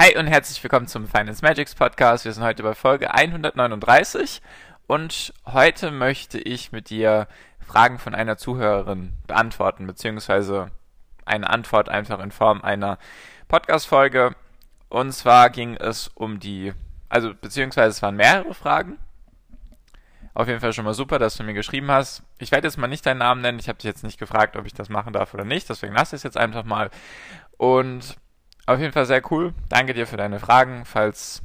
Hi und herzlich willkommen zum Finance Magics Podcast. Wir sind heute bei Folge 139 und heute möchte ich mit dir Fragen von einer Zuhörerin beantworten, beziehungsweise eine Antwort einfach in Form einer Podcast-Folge. Und zwar ging es um die, also beziehungsweise es waren mehrere Fragen. Auf jeden Fall schon mal super, dass du mir geschrieben hast. Ich werde jetzt mal nicht deinen Namen nennen. Ich habe dich jetzt nicht gefragt, ob ich das machen darf oder nicht. Deswegen lasse ich es jetzt einfach mal. Und auf jeden Fall sehr cool. Danke dir für deine Fragen. Falls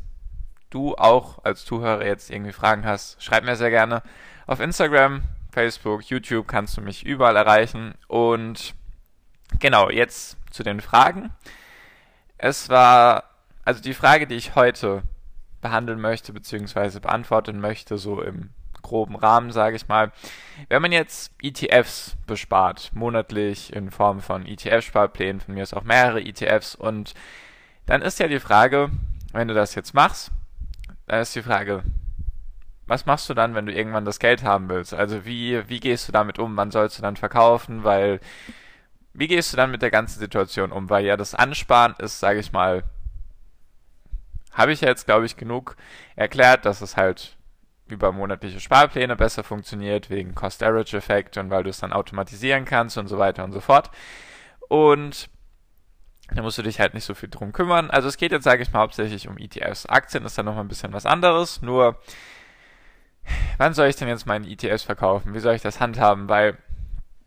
du auch als Zuhörer jetzt irgendwie Fragen hast, schreib mir sehr gerne. Auf Instagram, Facebook, YouTube kannst du mich überall erreichen. Und genau, jetzt zu den Fragen. Es war, also die Frage, die ich heute behandeln möchte, beziehungsweise beantworten möchte, so im groben Rahmen, sage ich mal. Wenn man jetzt ETFs bespart, monatlich in Form von ETF-Sparplänen, von mir ist auch mehrere ETFs, und dann ist ja die Frage, wenn du das jetzt machst, dann ist die Frage, was machst du dann, wenn du irgendwann das Geld haben willst? Also wie, wie gehst du damit um? Wann sollst du dann verkaufen? Weil, wie gehst du dann mit der ganzen Situation um? Weil ja das Ansparen ist, sage ich mal, habe ich jetzt, glaube ich, genug erklärt, dass es halt über monatliche Sparpläne besser funktioniert, wegen Cost-Average-Effekt und weil du es dann automatisieren kannst und so weiter und so fort. Und da musst du dich halt nicht so viel drum kümmern. Also es geht jetzt, sage ich mal, hauptsächlich um ETFs. Aktien ist dann nochmal ein bisschen was anderes. Nur, wann soll ich denn jetzt meine ETFs verkaufen? Wie soll ich das handhaben? Weil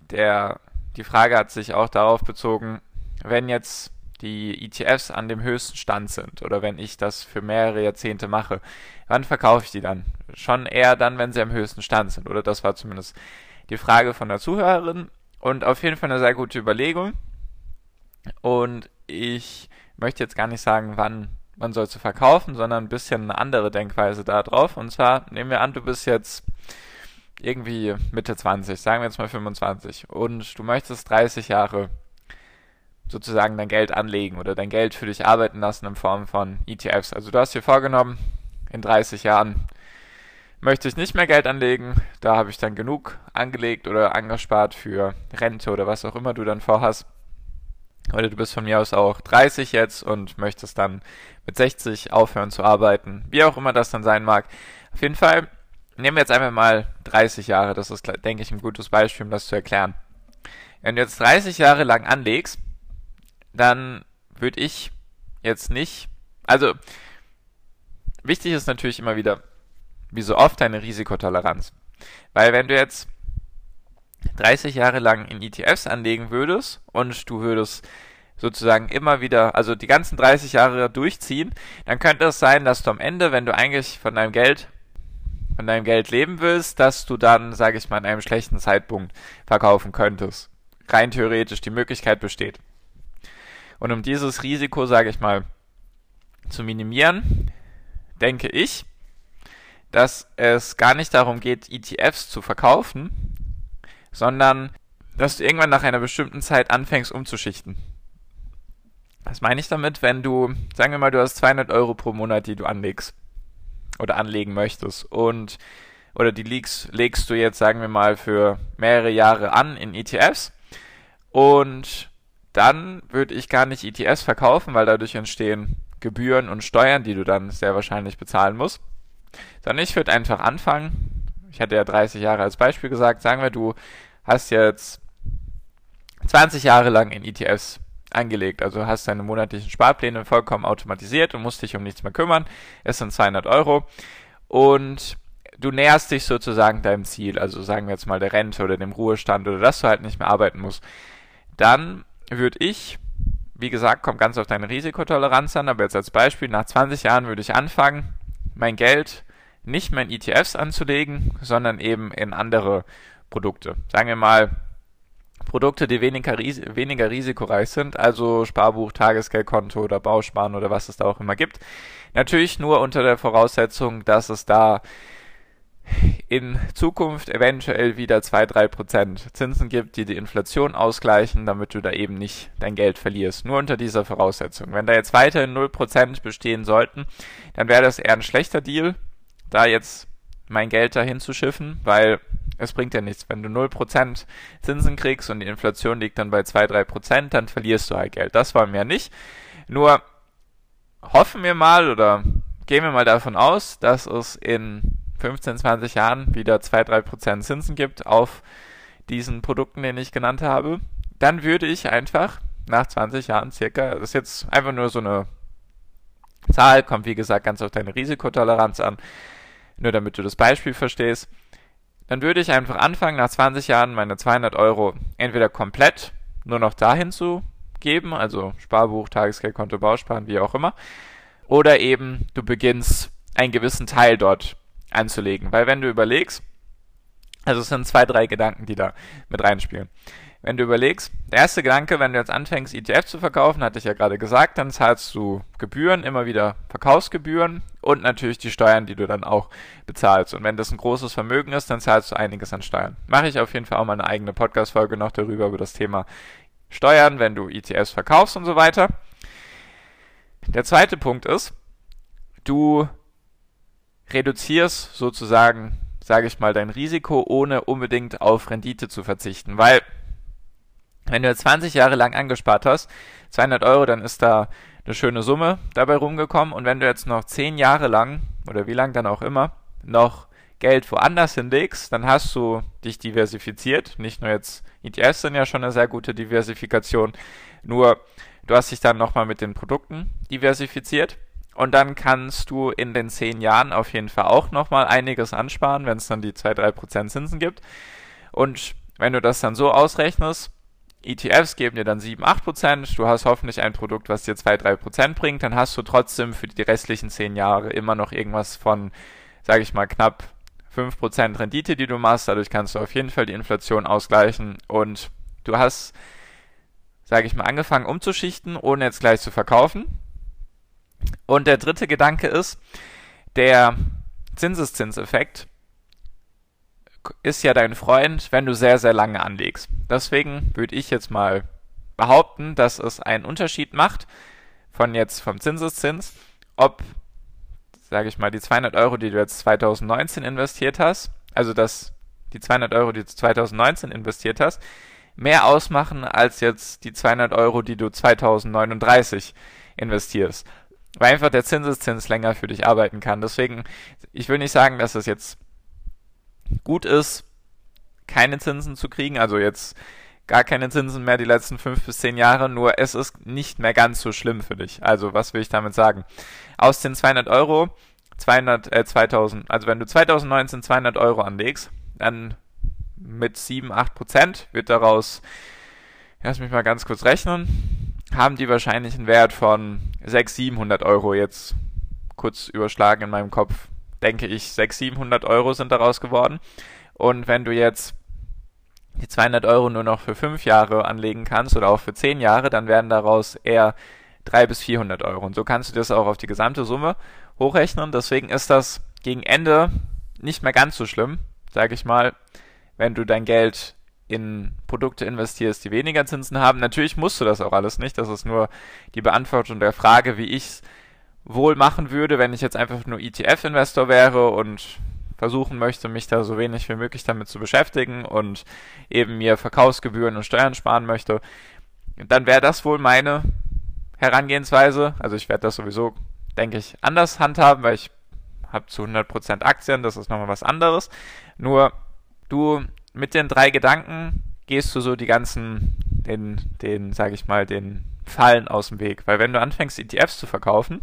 der, die Frage hat sich auch darauf bezogen, wenn jetzt die ETFs an dem höchsten Stand sind oder wenn ich das für mehrere Jahrzehnte mache, wann verkaufe ich die dann? Schon eher dann, wenn sie am höchsten Stand sind, oder? Das war zumindest die Frage von der Zuhörerin und auf jeden Fall eine sehr gute Überlegung. Und ich möchte jetzt gar nicht sagen, wann man soll zu verkaufen, sondern ein bisschen eine andere Denkweise da drauf. Und zwar nehmen wir an, du bist jetzt irgendwie Mitte 20, sagen wir jetzt mal 25 und du möchtest 30 Jahre sozusagen dein Geld anlegen oder dein Geld für dich arbeiten lassen in Form von ETFs. Also du hast dir vorgenommen, in 30 Jahren möchte ich nicht mehr Geld anlegen, da habe ich dann genug angelegt oder angespart für Rente oder was auch immer du dann vorhast. Oder du bist von mir aus auch 30 jetzt und möchtest dann mit 60 aufhören zu arbeiten, wie auch immer das dann sein mag. Auf jeden Fall nehmen wir jetzt einfach mal 30 Jahre, das ist, denke ich, ein gutes Beispiel, um das zu erklären. Wenn du jetzt 30 Jahre lang anlegst, dann würde ich jetzt nicht, also wichtig ist natürlich immer wieder, wie so oft, deine Risikotoleranz. Weil wenn du jetzt 30 Jahre lang in ETFs anlegen würdest und du würdest sozusagen immer wieder, also die ganzen 30 Jahre durchziehen, dann könnte es sein, dass du am Ende, wenn du eigentlich von deinem Geld von deinem Geld leben willst, dass du dann, sage ich mal, in einem schlechten Zeitpunkt verkaufen könntest. Rein theoretisch die Möglichkeit besteht. Und um dieses Risiko, sage ich mal, zu minimieren, denke ich, dass es gar nicht darum geht, ETFs zu verkaufen, sondern dass du irgendwann nach einer bestimmten Zeit anfängst umzuschichten. Was meine ich damit? Wenn du, sagen wir mal, du hast 200 Euro pro Monat, die du anlegst oder anlegen möchtest und oder die legst, legst du jetzt, sagen wir mal, für mehrere Jahre an in ETFs und dann würde ich gar nicht ETFs verkaufen, weil dadurch entstehen Gebühren und Steuern, die du dann sehr wahrscheinlich bezahlen musst. Sondern ich würde einfach anfangen. Ich hatte ja 30 Jahre als Beispiel gesagt. Sagen wir, du hast jetzt 20 Jahre lang in ETFs angelegt. Also hast deine monatlichen Sparpläne vollkommen automatisiert und musst dich um nichts mehr kümmern. Es sind 200 Euro. Und du näherst dich sozusagen deinem Ziel. Also sagen wir jetzt mal der Rente oder dem Ruhestand oder dass du halt nicht mehr arbeiten musst. Dann würde ich, wie gesagt, kommt ganz auf deine Risikotoleranz an, aber jetzt als Beispiel, nach 20 Jahren würde ich anfangen, mein Geld nicht mehr in ETFs anzulegen, sondern eben in andere Produkte. Sagen wir mal Produkte, die weniger, weniger risikoreich sind, also Sparbuch, Tagesgeldkonto oder Bausparen oder was es da auch immer gibt. Natürlich nur unter der Voraussetzung, dass es da in Zukunft eventuell wieder 2-3% Zinsen gibt, die die Inflation ausgleichen, damit du da eben nicht dein Geld verlierst. Nur unter dieser Voraussetzung. Wenn da jetzt weiterhin 0% bestehen sollten, dann wäre das eher ein schlechter Deal, da jetzt mein Geld dahin zu schiffen, weil es bringt ja nichts. Wenn du 0% Zinsen kriegst und die Inflation liegt dann bei 2-3%, dann verlierst du halt Geld. Das wollen wir nicht. Nur hoffen wir mal oder gehen wir mal davon aus, dass es in 15, 20 Jahren wieder 2-3% Zinsen gibt auf diesen Produkten, den ich genannt habe. Dann würde ich einfach nach 20 Jahren circa, das ist jetzt einfach nur so eine Zahl, kommt wie gesagt ganz auf deine Risikotoleranz an, nur damit du das Beispiel verstehst, dann würde ich einfach anfangen, nach 20 Jahren meine 200 Euro entweder komplett nur noch dahin zu geben, also Sparbuch, Tagesgeldkonto, Bausparen, wie auch immer, oder eben du beginnst einen gewissen Teil dort anzulegen. Weil wenn du überlegst, also es sind zwei, drei Gedanken, die da mit reinspielen. Wenn du überlegst, der erste Gedanke, wenn du jetzt anfängst, ETF zu verkaufen, hatte ich ja gerade gesagt, dann zahlst du Gebühren, immer wieder Verkaufsgebühren und natürlich die Steuern, die du dann auch bezahlst. Und wenn das ein großes Vermögen ist, dann zahlst du einiges an Steuern. Mache ich auf jeden Fall auch mal eine eigene Podcast-Folge noch darüber, über das Thema Steuern, wenn du ETFs verkaufst und so weiter. Der zweite Punkt ist, du reduzierst sozusagen, sage ich mal, dein Risiko, ohne unbedingt auf Rendite zu verzichten, weil wenn du jetzt 20 Jahre lang angespart hast, 200 Euro, dann ist da eine schöne Summe dabei rumgekommen. Und wenn du jetzt noch 10 Jahre lang, oder wie lang dann auch immer, noch Geld woanders hinlegst, dann hast du dich diversifiziert. Nicht nur jetzt ETFs sind ja schon eine sehr gute Diversifikation, nur du hast dich dann nochmal mit den Produkten diversifiziert. Und dann kannst du in den 10 Jahren auf jeden Fall auch nochmal einiges ansparen, wenn es dann die 2-3% Zinsen gibt. Und wenn du das dann so ausrechnest, ETFs geben dir dann 7, 8 Prozent. Du hast hoffentlich ein Produkt, was dir 2, 3 Prozent bringt. Dann hast du trotzdem für die restlichen 10 Jahre immer noch irgendwas von, sage ich mal, knapp 5 Prozent Rendite, die du machst. Dadurch kannst du auf jeden Fall die Inflation ausgleichen. Und du hast, sage ich mal, angefangen umzuschichten, ohne jetzt gleich zu verkaufen. Und der dritte Gedanke ist, der Zinseszinseffekt ist ja dein Freund, wenn du sehr, sehr lange anlegst. Deswegen würde ich jetzt mal behaupten, dass es einen Unterschied macht von jetzt vom Zinseszins, ob, sage ich mal, die 200 Euro, die du jetzt 2019 investiert hast, also dass die 200 Euro, die du 2019 investiert hast, mehr ausmachen als jetzt die 200 Euro, die du 2039 investierst. Weil einfach der Zinseszins länger für dich arbeiten kann. Deswegen, ich will nicht sagen, dass es jetzt gut ist, keine Zinsen zu kriegen, also jetzt gar keine Zinsen mehr die letzten fünf bis zehn Jahre, nur es ist nicht mehr ganz so schlimm für dich. Also was will ich damit sagen? Aus den 200 Euro, 200, äh, 2000, also wenn du 2019 200 Euro anlegst, dann mit 7, 8 Prozent wird daraus, lass mich mal ganz kurz rechnen, haben die wahrscheinlich einen Wert von 6, 700 Euro jetzt kurz überschlagen in meinem Kopf denke ich, 600, 700 Euro sind daraus geworden. Und wenn du jetzt die 200 Euro nur noch für 5 Jahre anlegen kannst oder auch für 10 Jahre, dann werden daraus eher 300 bis 400 Euro. Und so kannst du das auch auf die gesamte Summe hochrechnen. Deswegen ist das gegen Ende nicht mehr ganz so schlimm, sage ich mal, wenn du dein Geld in Produkte investierst, die weniger Zinsen haben. Natürlich musst du das auch alles nicht. Das ist nur die Beantwortung der Frage, wie ich es wohl machen würde, wenn ich jetzt einfach nur ETF-Investor wäre und versuchen möchte, mich da so wenig wie möglich damit zu beschäftigen und eben mir Verkaufsgebühren und Steuern sparen möchte, dann wäre das wohl meine Herangehensweise. Also ich werde das sowieso, denke ich, anders handhaben, weil ich habe zu 100% Aktien, das ist nochmal was anderes. Nur du mit den drei Gedanken gehst du so die ganzen, den, den, sag ich mal, den Fallen aus dem Weg. Weil wenn du anfängst, ETFs zu verkaufen,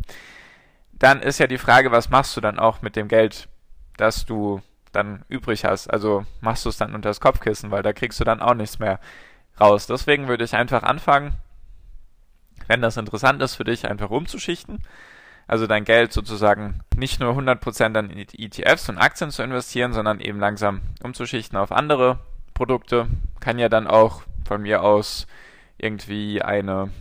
dann ist ja die Frage, was machst du dann auch mit dem Geld, das du dann übrig hast? Also machst du es dann unter das Kopfkissen, weil da kriegst du dann auch nichts mehr raus. Deswegen würde ich einfach anfangen, wenn das interessant ist für dich, einfach umzuschichten. Also dein Geld sozusagen nicht nur 100% an ETFs und Aktien zu investieren, sondern eben langsam umzuschichten auf andere Produkte. Kann ja dann auch von mir aus irgendwie eine,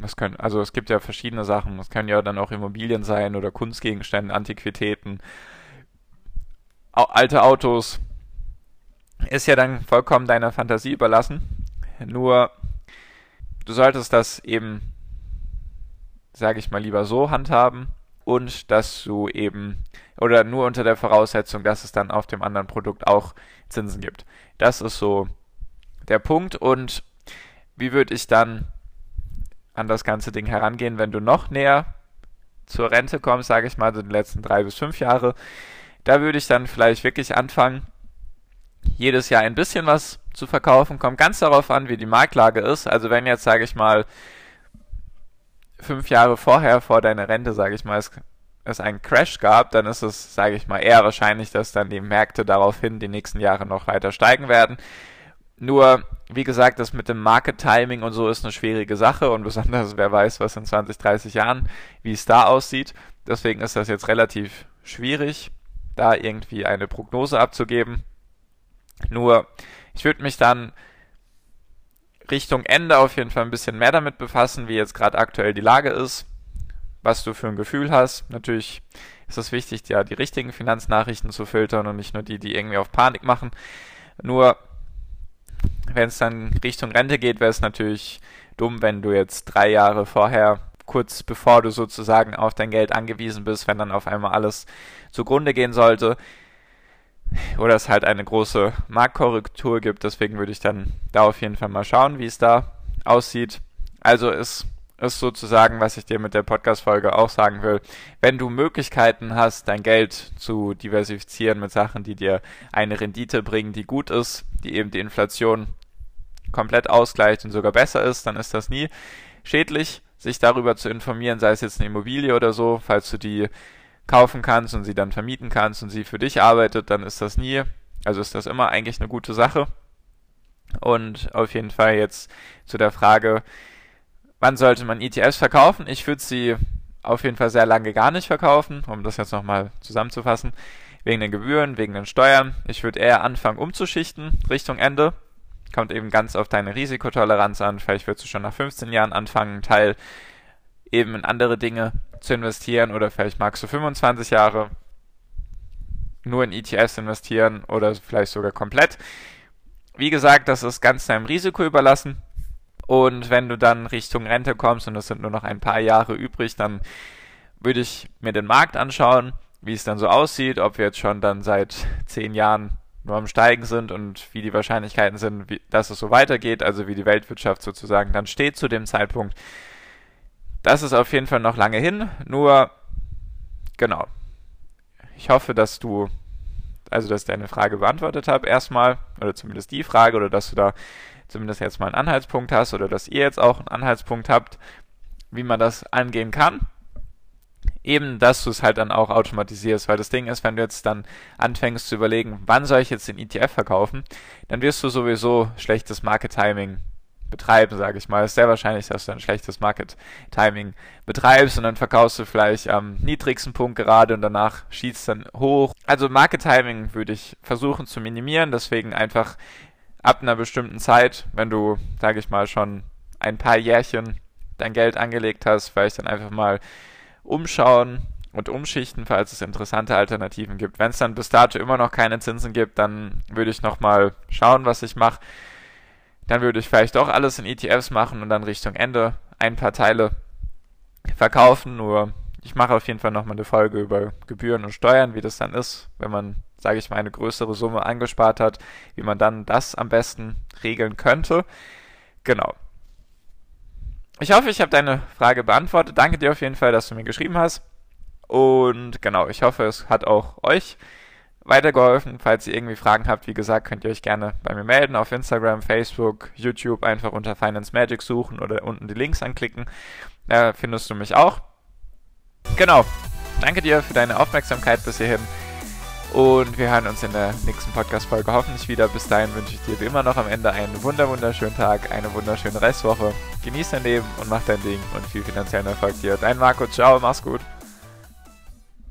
was können, also es gibt ja verschiedene Sachen, es können ja dann auch Immobilien sein oder Kunstgegenstände, Antiquitäten, alte Autos, ist ja dann vollkommen deiner Fantasie überlassen. Nur du solltest das eben, sage ich mal, lieber so handhaben und dass du eben, oder nur unter der Voraussetzung, dass es dann auf dem anderen Produkt auch Zinsen gibt. Das ist so der Punkt und wie würde ich dann an das ganze Ding herangehen, wenn du noch näher zur Rente kommst, sage ich mal, so die letzten drei bis fünf Jahre. Da würde ich dann vielleicht wirklich anfangen, jedes Jahr ein bisschen was zu verkaufen. Kommt ganz darauf an, wie die Marktlage ist. Also wenn jetzt, sage ich mal, fünf Jahre vorher, vor deiner Rente, sage ich mal, es, es einen Crash gab, dann ist es, sage ich mal, eher wahrscheinlich, dass dann die Märkte daraufhin die nächsten Jahre noch weiter steigen werden. Nur, wie gesagt, das mit dem Market Timing und so ist eine schwierige Sache und besonders wer weiß, was in 20, 30 Jahren, wie es da aussieht. Deswegen ist das jetzt relativ schwierig, da irgendwie eine Prognose abzugeben. Nur, ich würde mich dann Richtung Ende auf jeden Fall ein bisschen mehr damit befassen, wie jetzt gerade aktuell die Lage ist, was du für ein Gefühl hast. Natürlich ist es wichtig, ja, die richtigen Finanznachrichten zu filtern und nicht nur die, die irgendwie auf Panik machen. Nur, wenn es dann Richtung Rente geht, wäre es natürlich dumm, wenn du jetzt drei Jahre vorher, kurz bevor du sozusagen auf dein Geld angewiesen bist, wenn dann auf einmal alles zugrunde gehen sollte, oder es halt eine große Marktkorrektur gibt. Deswegen würde ich dann da auf jeden Fall mal schauen, wie es da aussieht. Also ist, ist sozusagen, was ich dir mit der Podcast-Folge auch sagen will, wenn du Möglichkeiten hast, dein Geld zu diversifizieren mit Sachen, die dir eine Rendite bringen, die gut ist, die eben die Inflation komplett ausgleicht und sogar besser ist, dann ist das nie schädlich, sich darüber zu informieren, sei es jetzt eine Immobilie oder so, falls du die kaufen kannst und sie dann vermieten kannst und sie für dich arbeitet, dann ist das nie, also ist das immer eigentlich eine gute Sache. Und auf jeden Fall jetzt zu der Frage, wann sollte man ETFs verkaufen? Ich würde sie auf jeden Fall sehr lange gar nicht verkaufen, um das jetzt nochmal zusammenzufassen. Wegen den Gebühren, wegen den Steuern. Ich würde eher anfangen umzuschichten Richtung Ende. Kommt eben ganz auf deine Risikotoleranz an. Vielleicht würdest du schon nach 15 Jahren anfangen, Teil eben in andere Dinge zu investieren oder vielleicht magst du 25 Jahre nur in ETFs investieren oder vielleicht sogar komplett. Wie gesagt, das ist ganz deinem Risiko überlassen. Und wenn du dann Richtung Rente kommst und es sind nur noch ein paar Jahre übrig, dann würde ich mir den Markt anschauen, wie es dann so aussieht, ob wir jetzt schon dann seit zehn Jahren nur am Steigen sind und wie die Wahrscheinlichkeiten sind, dass es so weitergeht, also wie die Weltwirtschaft sozusagen dann steht zu dem Zeitpunkt. Das ist auf jeden Fall noch lange hin, nur genau. Ich hoffe, dass du, also dass deine Frage beantwortet habe erstmal, oder zumindest die Frage, oder dass du da zumindest jetzt mal einen Anhaltspunkt hast, oder dass ihr jetzt auch einen Anhaltspunkt habt, wie man das angehen kann. Eben, dass du es halt dann auch automatisierst, weil das Ding ist, wenn du jetzt dann anfängst zu überlegen, wann soll ich jetzt den ETF verkaufen, dann wirst du sowieso schlechtes Market Timing betreiben, sage ich mal. Es ist sehr wahrscheinlich, dass du ein schlechtes Market-Timing betreibst und dann verkaufst du vielleicht am niedrigsten Punkt gerade und danach schießt dann hoch. Also Market-Timing würde ich versuchen zu minimieren, deswegen einfach ab einer bestimmten Zeit, wenn du, sage ich mal, schon ein paar Jährchen dein Geld angelegt hast, vielleicht dann einfach mal umschauen und umschichten, falls es interessante Alternativen gibt. Wenn es dann bis dato immer noch keine Zinsen gibt, dann würde ich nochmal schauen, was ich mache dann würde ich vielleicht doch alles in ETFs machen und dann Richtung Ende ein paar Teile verkaufen. Nur ich mache auf jeden Fall nochmal eine Folge über Gebühren und Steuern, wie das dann ist, wenn man, sage ich mal, eine größere Summe angespart hat, wie man dann das am besten regeln könnte. Genau. Ich hoffe, ich habe deine Frage beantwortet. Danke dir auf jeden Fall, dass du mir geschrieben hast. Und genau, ich hoffe, es hat auch euch weitergeholfen. Falls ihr irgendwie Fragen habt, wie gesagt, könnt ihr euch gerne bei mir melden auf Instagram, Facebook, YouTube einfach unter Finance Magic suchen oder unten die Links anklicken. Da findest du mich auch. Genau. Danke dir für deine Aufmerksamkeit bis hierhin. Und wir hören uns in der nächsten Podcast-Folge hoffentlich wieder. Bis dahin wünsche ich dir wie immer noch am Ende einen wunder wunderschönen Tag, eine wunderschöne Restwoche. Genieß dein Leben und mach dein Ding und viel finanziellen Erfolg dir. Dein Marco, ciao, mach's gut.